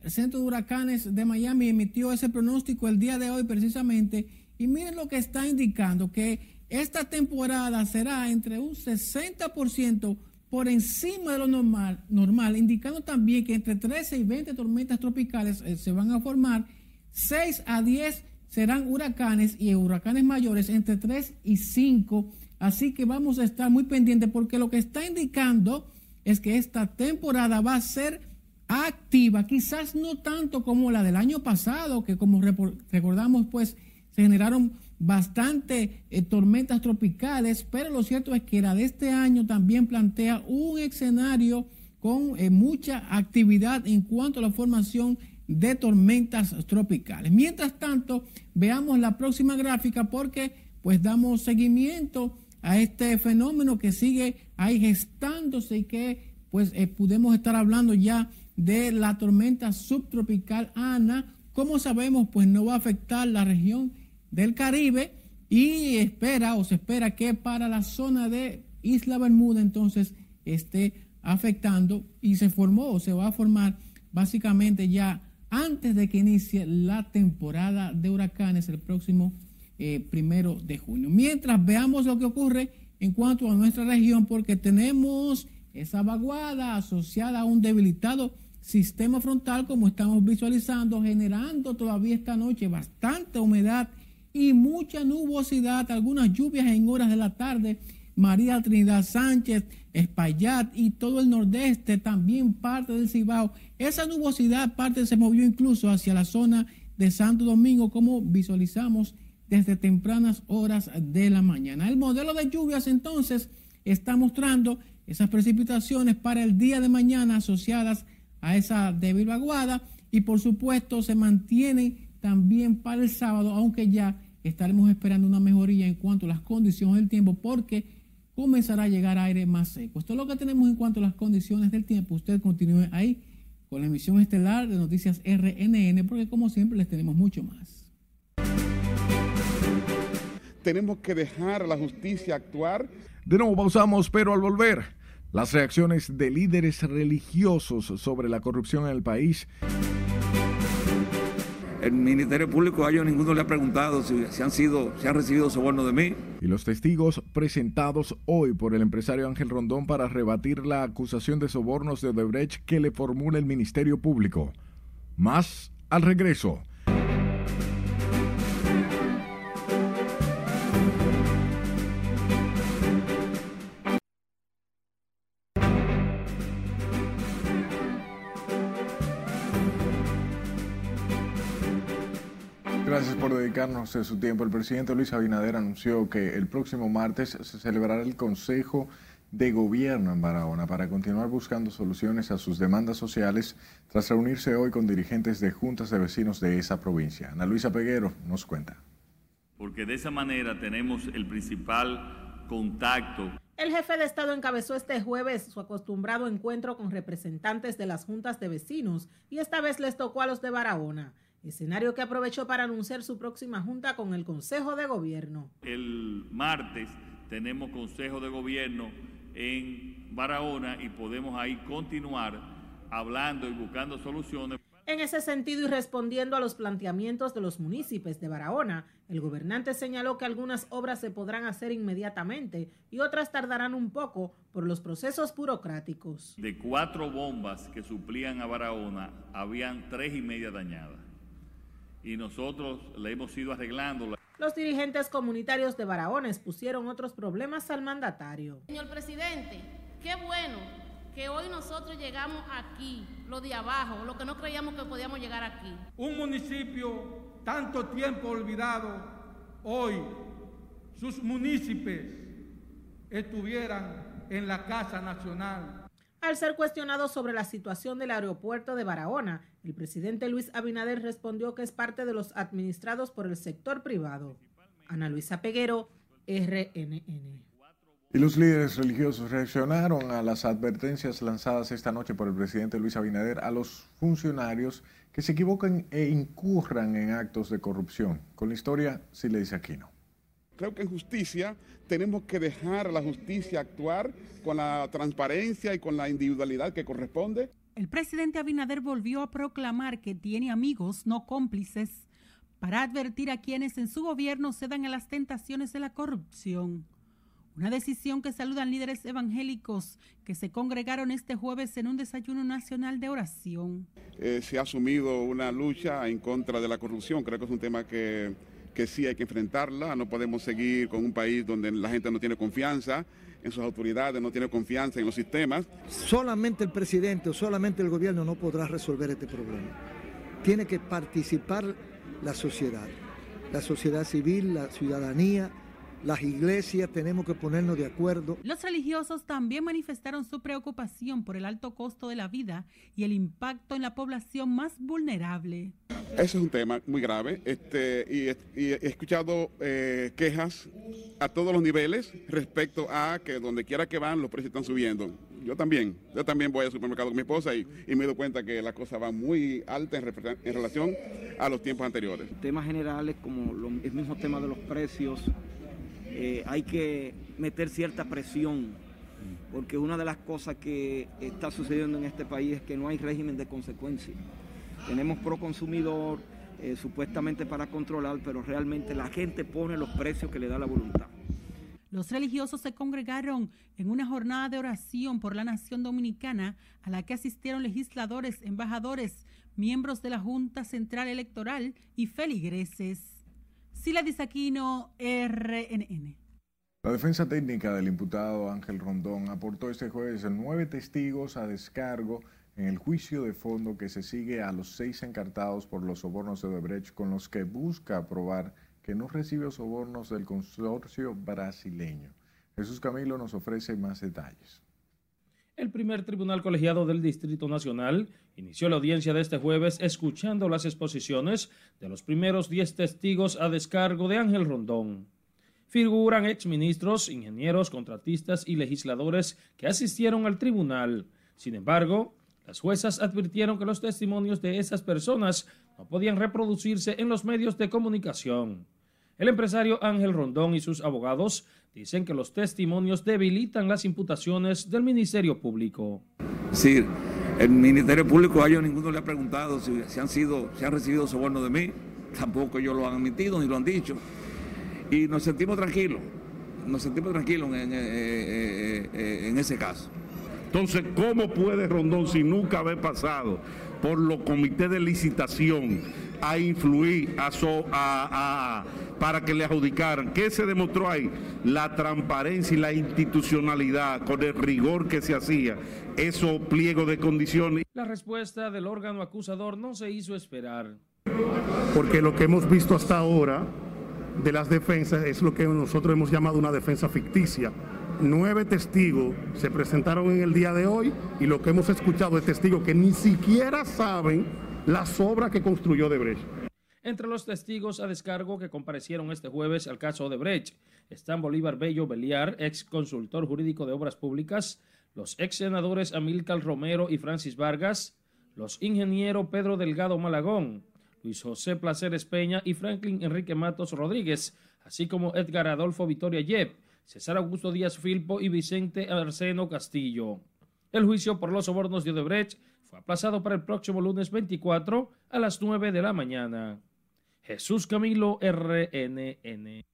el Centro de Huracanes de Miami emitió ese pronóstico el día de hoy precisamente y miren lo que está indicando, que esta temporada será entre un 60% por encima de lo normal, normal, indicando también que entre 13 y 20 tormentas tropicales eh, se van a formar, 6 a 10 serán huracanes y huracanes mayores entre 3 y 5. Así que vamos a estar muy pendientes porque lo que está indicando es que esta temporada va a ser activa, quizás no tanto como la del año pasado, que como recordamos, pues se generaron bastante eh, tormentas tropicales, pero lo cierto es que la de este año también plantea un escenario con eh, mucha actividad en cuanto a la formación de tormentas tropicales. Mientras tanto, veamos la próxima gráfica porque pues damos seguimiento a este fenómeno que sigue ahí gestándose y que pues eh, podemos estar hablando ya de la tormenta subtropical Ana. Como sabemos, pues no va a afectar la región del Caribe y espera o se espera que para la zona de Isla Bermuda entonces esté afectando y se formó o se va a formar básicamente ya antes de que inicie la temporada de huracanes el próximo eh, primero de junio. Mientras veamos lo que ocurre en cuanto a nuestra región, porque tenemos esa vaguada asociada a un debilitado sistema frontal, como estamos visualizando, generando todavía esta noche bastante humedad y mucha nubosidad, algunas lluvias en horas de la tarde. María Trinidad Sánchez, Espaillat y todo el nordeste, también parte del Cibao. Esa nubosidad parte se movió incluso hacia la zona de Santo Domingo, como visualizamos desde tempranas horas de la mañana. El modelo de lluvias entonces está mostrando esas precipitaciones para el día de mañana asociadas a esa débil vaguada y por supuesto se mantiene también para el sábado, aunque ya estaremos esperando una mejoría en cuanto a las condiciones del tiempo porque comenzará a llegar aire más seco. Esto es lo que tenemos en cuanto a las condiciones del tiempo. Usted continúe ahí con la emisión estelar de Noticias RNN porque como siempre les tenemos mucho más. Tenemos que dejar a la justicia actuar. De nuevo pausamos, pero al volver las reacciones de líderes religiosos sobre la corrupción en el país. El Ministerio Público a ellos ninguno le ha preguntado si, han sido, si han recibido soborno de mí. Y los testigos presentados hoy por el empresario Ángel Rondón para rebatir la acusación de sobornos de Odebrecht que le formula el Ministerio Público. Más al regreso. Dedicarnos su tiempo. El presidente Luis Abinader anunció que el próximo martes se celebrará el Consejo de Gobierno en Barahona para continuar buscando soluciones a sus demandas sociales tras reunirse hoy con dirigentes de juntas de vecinos de esa provincia. Ana Luisa Peguero nos cuenta. Porque de esa manera tenemos el principal contacto. El jefe de Estado encabezó este jueves su acostumbrado encuentro con representantes de las juntas de vecinos y esta vez les tocó a los de Barahona escenario que aprovechó para anunciar su próxima junta con el Consejo de Gobierno. El martes tenemos Consejo de Gobierno en Barahona y podemos ahí continuar hablando y buscando soluciones. En ese sentido y respondiendo a los planteamientos de los municipios de Barahona, el gobernante señaló que algunas obras se podrán hacer inmediatamente y otras tardarán un poco por los procesos burocráticos. De cuatro bombas que suplían a Barahona, habían tres y media dañadas y nosotros le hemos ido arreglando. Los dirigentes comunitarios de Barahona pusieron otros problemas al mandatario. Señor presidente, qué bueno que hoy nosotros llegamos aquí, lo de abajo, lo que no creíamos que podíamos llegar aquí. Un municipio tanto tiempo olvidado, hoy sus municipios estuvieran en la Casa Nacional al ser cuestionado sobre la situación del aeropuerto de Barahona, el presidente Luis Abinader respondió que es parte de los administrados por el sector privado. Ana Luisa Peguero, RNN. Y los líderes religiosos reaccionaron a las advertencias lanzadas esta noche por el presidente Luis Abinader a los funcionarios que se equivocan e incurran en actos de corrupción. Con la historia, sí le dice Aquino creo que en justicia tenemos que dejar a la justicia actuar con la transparencia y con la individualidad que corresponde. El presidente Abinader volvió a proclamar que tiene amigos, no cómplices, para advertir a quienes en su gobierno cedan a las tentaciones de la corrupción. Una decisión que saludan líderes evangélicos que se congregaron este jueves en un desayuno nacional de oración. Eh, se ha asumido una lucha en contra de la corrupción. Creo que es un tema que que sí hay que enfrentarla, no podemos seguir con un país donde la gente no tiene confianza en sus autoridades, no tiene confianza en los sistemas. Solamente el presidente o solamente el gobierno no podrá resolver este problema. Tiene que participar la sociedad, la sociedad civil, la ciudadanía, las iglesias tenemos que ponernos de acuerdo. Los religiosos también manifestaron su preocupación por el alto costo de la vida y el impacto en la población más vulnerable. Ese es un tema muy grave este, y, he escuchado eh, quejas a todos los niveles respecto a que donde quiera que van los precios están subiendo. Yo también, yo también voy al supermercado con mi esposa y, me doy cuenta que la cosa va muy alta en, relación a los tiempos anteriores. Temas generales como el mismo tema de los precios, eh, hay que meter cierta presión porque una de las cosas que está sucediendo en este país es que no hay régimen de consecuencia. Tenemos pro consumidor eh, supuestamente para controlar, pero realmente la gente pone los precios que le da la voluntad. Los religiosos se congregaron en una jornada de oración por la nación dominicana a la que asistieron legisladores, embajadores, miembros de la Junta Central Electoral y feligreses. Sila Disaquino, RNN. La defensa técnica del imputado Ángel Rondón aportó este jueves nueve testigos a descargo en el juicio de fondo que se sigue a los seis encartados por los sobornos de Odebrecht con los que busca probar que no recibe sobornos del consorcio brasileño. Jesús Camilo nos ofrece más detalles. El primer tribunal colegiado del Distrito Nacional inició la audiencia de este jueves escuchando las exposiciones de los primeros diez testigos a descargo de Ángel Rondón figuran exministros, ingenieros, contratistas y legisladores que asistieron al tribunal. Sin embargo, las juezas advirtieron que los testimonios de esas personas no podían reproducirse en los medios de comunicación. El empresario Ángel Rondón y sus abogados dicen que los testimonios debilitan las imputaciones del Ministerio Público. Sí, el Ministerio Público a ellos ninguno le ha preguntado si, han sido, si han recibido soborno de mí, tampoco ellos lo han admitido ni lo han dicho y nos sentimos tranquilos, nos sentimos tranquilos en, en, ese caso. Entonces, ¿cómo puede Rondón, si nunca haber pasado por los comités de licitación, a influir a, para que le adjudicaran? ¿Qué se demostró ahí? La transparencia y la institucionalidad con el rigor que se hacía, esos pliegos de condiciones. La respuesta del órgano acusador no se hizo esperar. Porque lo que hemos visto hasta ahora de las defensas es lo que nosotros hemos llamado una defensa ficticia. Nueve testigos se presentaron en el día de hoy y lo que hemos escuchado es testigos que ni siquiera saben las obras que construyó Debrecht. Entre los testigos a descargo que comparecieron este jueves al caso de Brecht están Bolívar Bello Beliar, ex consultor jurídico de obras públicas, los ex senadores Amílcar Romero y Francis Vargas, los ingenieros Pedro Delgado Malagón, Luis José Placeres Peña y Franklin Enrique Matos Rodríguez, así como Edgar Adolfo Victoria Yep, César Augusto Díaz Filpo y Vicente Arseno Castillo. El juicio por los sobornos de Odebrecht fue para el próximo lunes 24 a las 9 de la mañana. Jesús Camilo RNN.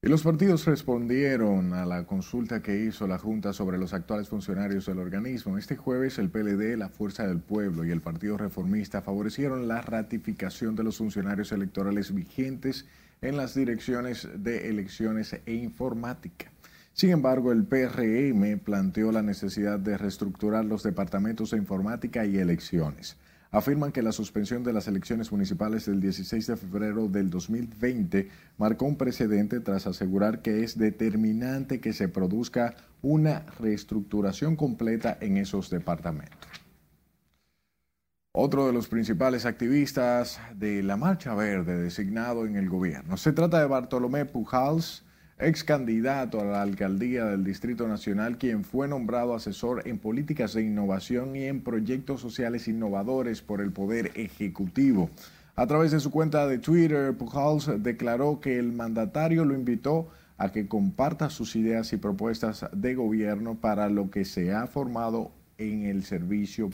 Y los partidos respondieron a la consulta que hizo la Junta sobre los actuales funcionarios del organismo. Este jueves el PLD, la Fuerza del Pueblo y el Partido Reformista favorecieron la ratificación de los funcionarios electorales vigentes en las direcciones de elecciones e informática. Sin embargo, el PRM planteó la necesidad de reestructurar los departamentos de informática y elecciones afirman que la suspensión de las elecciones municipales del 16 de febrero del 2020 marcó un precedente tras asegurar que es determinante que se produzca una reestructuración completa en esos departamentos. Otro de los principales activistas de la Marcha Verde designado en el gobierno. Se trata de Bartolomé Pujals, ex candidato a la alcaldía del Distrito Nacional, quien fue nombrado asesor en políticas de innovación y en proyectos sociales innovadores por el Poder Ejecutivo. A través de su cuenta de Twitter, Pujals declaró que el mandatario lo invitó a que comparta sus ideas y propuestas de gobierno para lo que se ha formado en el servicio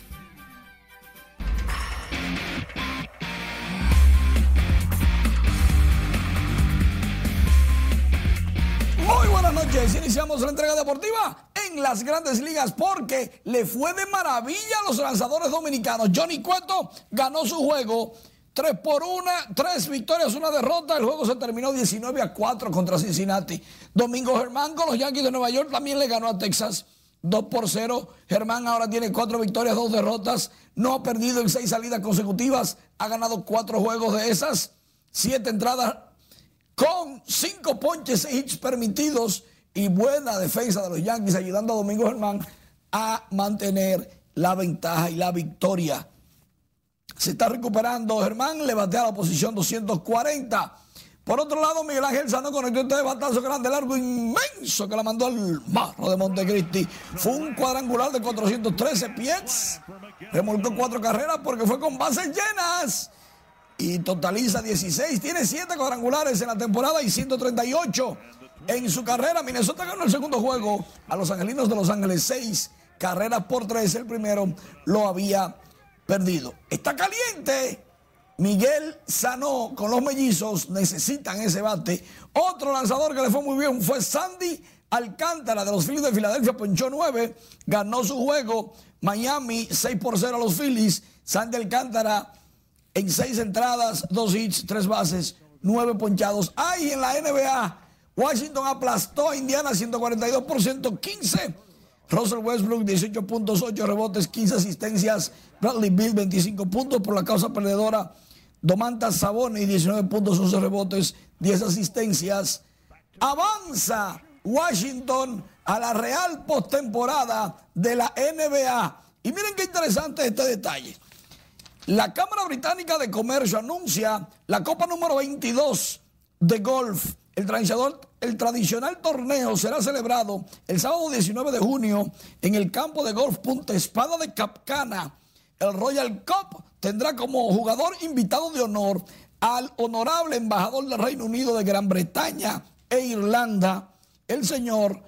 noches. Iniciamos la entrega deportiva en las grandes ligas porque le fue de maravilla a los lanzadores dominicanos. Johnny Cueto ganó su juego. 3 por 1, 3 victorias, una derrota. El juego se terminó 19 a 4 contra Cincinnati. Domingo Germán con los Yankees de Nueva York también le ganó a Texas 2 por 0. Germán ahora tiene 4 victorias, 2 derrotas. No ha perdido en 6 salidas consecutivas. Ha ganado 4 juegos de esas. 7 entradas con 5 ponches, 6 hits permitidos y buena defensa de los Yankees ayudando a Domingo Germán a mantener la ventaja y la victoria. Se está recuperando Germán, le batea a la posición 240. Por otro lado, Miguel Ángel Sano conectó este batazo grande, largo, inmenso, que la mandó al barro de Montecristi. Fue un cuadrangular de 413 pies. Remolcó cuatro carreras porque fue con bases llenas. Y totaliza 16. Tiene 7 cuadrangulares en la temporada y 138 en su carrera. Minnesota ganó el segundo juego a los Angelinos de Los Ángeles. Seis carreras por tres. El primero lo había perdido. Está caliente. Miguel Sanó con los mellizos necesitan ese bate. Otro lanzador que le fue muy bien fue Sandy Alcántara de los Phillies de Filadelfia. Ponchó nueve. Ganó su juego. Miami 6 por 0 a los Phillies. Sandy Alcántara en seis entradas, dos hits, tres bases, nueve ponchados. Ahí en la NBA, Washington aplastó a Indiana 142 por 115. Russell Westbrook 18 puntos, 8 rebotes, 15 asistencias. Bradley Bill 25 puntos por la causa perdedora. Domantas Saboni 19 puntos, 11 rebotes, 10 asistencias. Avanza Washington a la real postemporada de la NBA. Y miren qué interesante este detalle. La Cámara Británica de Comercio anuncia la Copa número 22 de golf. El tradicional, torneo será celebrado el sábado 19 de junio en el campo de golf Punta Espada de Capcana. El Royal Cup tendrá como jugador invitado de honor al honorable embajador del Reino Unido de Gran Bretaña e Irlanda, el señor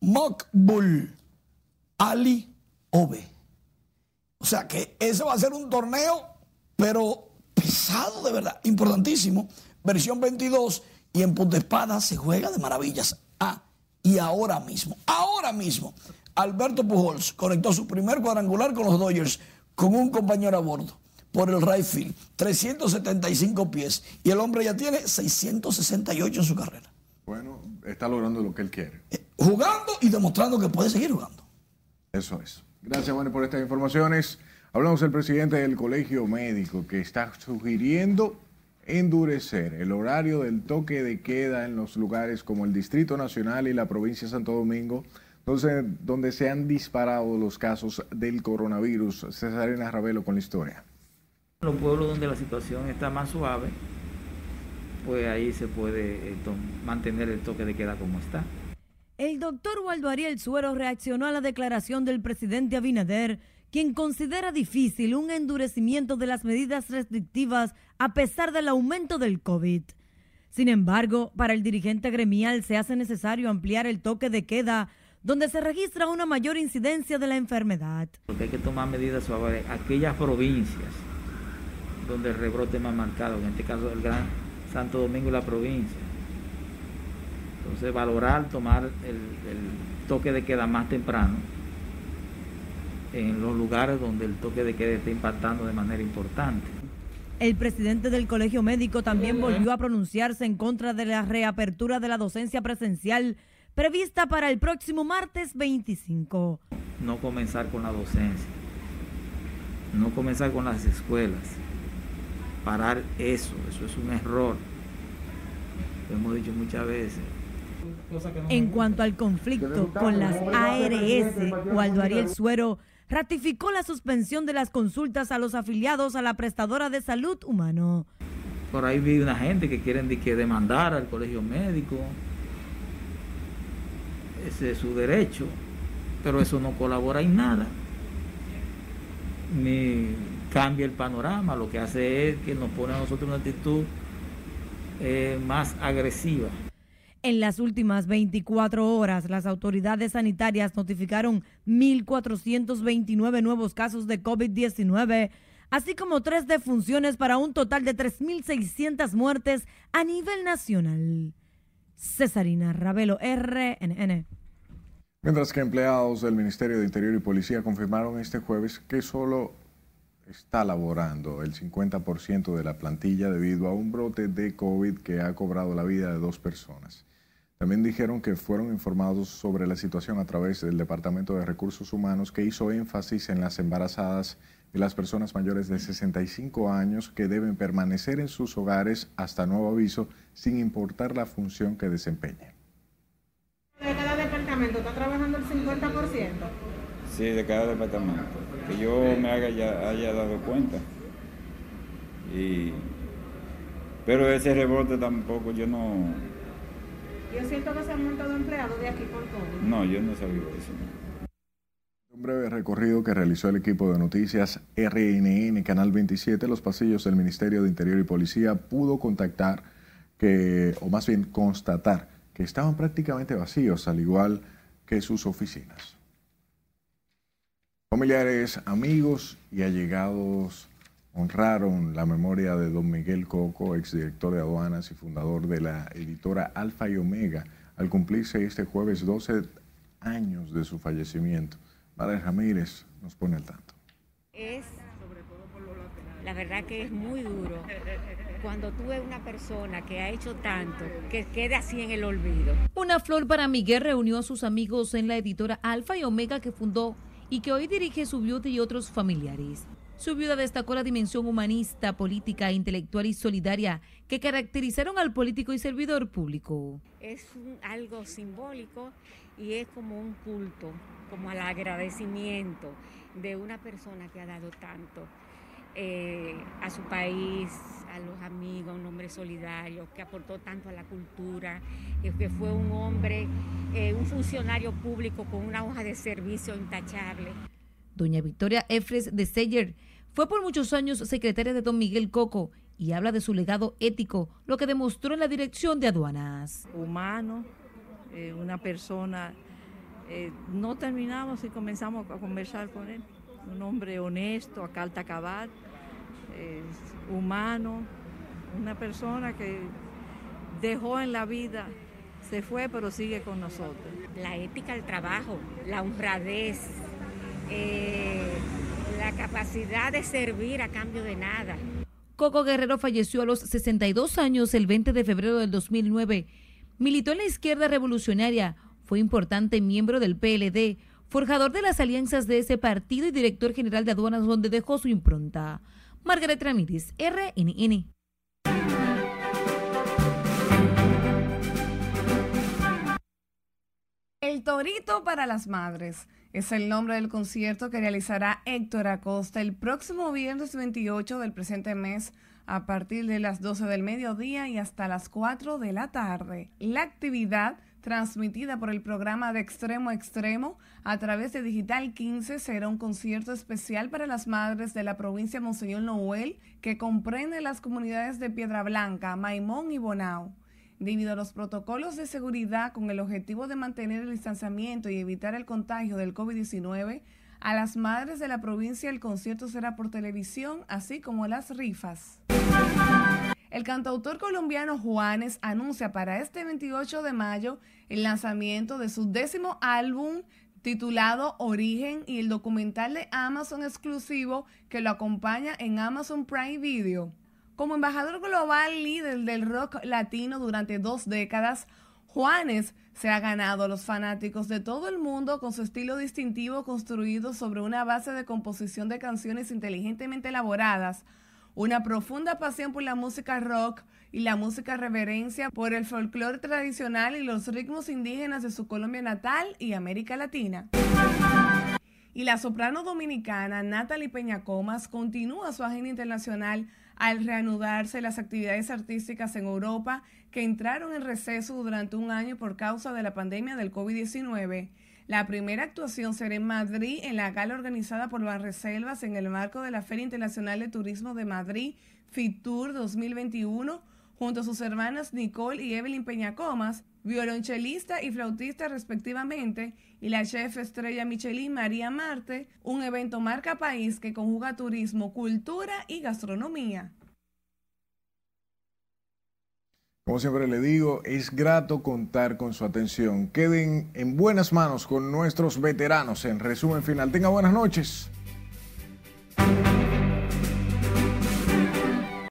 Mokbul Ali Obe. O sea que ese va a ser un torneo, pero pesado de verdad, importantísimo. Versión 22 y en Punta Espada se juega de maravillas. Ah, y ahora mismo, ahora mismo, Alberto Pujols conectó su primer cuadrangular con los Dodgers con un compañero a bordo por el right field, 375 pies, y el hombre ya tiene 668 en su carrera. Bueno, está logrando lo que él quiere. Eh, jugando y demostrando que puede seguir jugando. Eso es. Gracias, bueno, por estas informaciones. Hablamos del presidente del Colegio Médico que está sugiriendo endurecer el horario del toque de queda en los lugares como el Distrito Nacional y la provincia de Santo Domingo, donde, donde se han disparado los casos del coronavirus. Cesarina Ravelo con la historia. Los pueblos donde la situación está más suave, pues ahí se puede eh, mantener el toque de queda como está. El doctor Waldo Ariel Suero reaccionó a la declaración del presidente Abinader, quien considera difícil un endurecimiento de las medidas restrictivas a pesar del aumento del COVID. Sin embargo, para el dirigente gremial se hace necesario ampliar el toque de queda donde se registra una mayor incidencia de la enfermedad. Porque hay que tomar medidas sobre aquellas provincias donde el rebrote más marcado, en este caso el Gran Santo Domingo y la provincia entonces valorar tomar el, toque de queda más temprano en los lugares donde el toque de queda está impactando de manera importante. El presidente del Colegio Médico también volvió a pronunciarse en contra de la reapertura de la docencia presencial prevista para el próximo martes 25. No comenzar con la docencia, no comenzar con las escuelas, parar eso, eso es un error. Lo hemos dicho muchas veces. En cuanto al conflicto con las ARS, Waldo Ariel Suero ratificó la suspensión de las consultas a los afiliados a la prestadora de salud humano. Por ahí vi una gente que quieren que demandar al colegio médico. Ese es su derecho, pero eso no colabora en nada. Ni cambia el panorama, lo que hace es que nos pone a nosotros una actitud eh, más agresiva. En las últimas 24 horas, las autoridades sanitarias notificaron 1.429 nuevos casos de COVID-19, así como tres defunciones para un total de 3.600 muertes a nivel nacional. Cesarina Ravelo, RNN. Mientras que empleados del Ministerio de Interior y Policía confirmaron este jueves que solo está laborando el 50% de la plantilla debido a un brote de COVID que ha cobrado la vida de dos personas. También dijeron que fueron informados sobre la situación a través del Departamento de Recursos Humanos que hizo énfasis en las embarazadas y las personas mayores de 65 años que deben permanecer en sus hogares hasta nuevo aviso sin importar la función que desempeñen. ¿De cada departamento está trabajando el 50%? Sí, de cada departamento. Que yo me haya, haya dado cuenta. Y, pero ese rebote tampoco yo no, yo siento que se han montado empleados de aquí por todo. No, yo no sabía eso. Un breve recorrido que realizó el equipo de noticias RNN Canal 27, los pasillos del Ministerio de Interior y Policía pudo contactar que, o más bien constatar, que estaban prácticamente vacíos, al igual que sus oficinas. Familiares, amigos y allegados honraron la memoria de don Miguel Coco, exdirector de aduanas y fundador de la editora Alfa y Omega, al cumplirse este jueves 12 años de su fallecimiento. Madre Ramírez nos pone al tanto. Es, la verdad que es muy duro cuando tú ves una persona que ha hecho tanto, que quede así en el olvido. Una flor para Miguel reunió a sus amigos en la editora Alfa y Omega que fundó y que hoy dirige su viuda y otros familiares. Su viuda destacó la dimensión humanista, política, intelectual y solidaria que caracterizaron al político y servidor público. Es algo simbólico y es como un culto, como al agradecimiento de una persona que ha dado tanto eh, a su país, a los amigos, un hombre solidario, que aportó tanto a la cultura, que fue un hombre, eh, un funcionario público con una hoja de servicio intachable. Doña Victoria Efres de Seyer fue por muchos años secretaria de don Miguel Coco y habla de su legado ético, lo que demostró en la dirección de aduanas. Humano, eh, una persona, eh, no terminamos y comenzamos a conversar con él. Un hombre honesto, a calta cabal, humano, una persona que dejó en la vida se fue, pero sigue con nosotros. La ética del trabajo, la honradez, eh, la capacidad de servir a cambio de nada. Coco Guerrero falleció a los 62 años el 20 de febrero del 2009. Militó en la izquierda revolucionaria, fue importante miembro del PLD, forjador de las alianzas de ese partido y director general de aduanas donde dejó su impronta. Margaret Ramírez, RNN. El Torito para las Madres es el nombre del concierto que realizará Héctor Acosta el próximo viernes 28 del presente mes a partir de las 12 del mediodía y hasta las 4 de la tarde. La actividad transmitida por el programa de Extremo a Extremo a través de Digital 15 será un concierto especial para las madres de la provincia Monseñor Noel que comprende las comunidades de Piedra Blanca, Maimón y Bonao. Debido a los protocolos de seguridad con el objetivo de mantener el distanciamiento y evitar el contagio del COVID-19, a las madres de la provincia el concierto será por televisión, así como las rifas. El cantautor colombiano Juanes anuncia para este 28 de mayo el lanzamiento de su décimo álbum titulado Origen y el documental de Amazon exclusivo que lo acompaña en Amazon Prime Video. Como embajador global líder del rock latino durante dos décadas, Juanes se ha ganado a los fanáticos de todo el mundo con su estilo distintivo construido sobre una base de composición de canciones inteligentemente elaboradas, una profunda pasión por la música rock y la música reverencia por el folclore tradicional y los ritmos indígenas de su Colombia natal y América Latina. Y la soprano dominicana Natalie Peñacomas continúa su agenda internacional al reanudarse las actividades artísticas en Europa que entraron en receso durante un año por causa de la pandemia del COVID-19. La primera actuación será en Madrid en la gala organizada por Banreservas en el marco de la Feria Internacional de Turismo de Madrid, FITUR 2021, junto a sus hermanas Nicole y Evelyn Peñacomas, violonchelista y flautista respectivamente, y la chef estrella Michelin María Marte, un evento marca país que conjuga turismo, cultura y gastronomía. Como siempre le digo, es grato contar con su atención. Queden en buenas manos con nuestros veteranos. En resumen final, tenga buenas noches.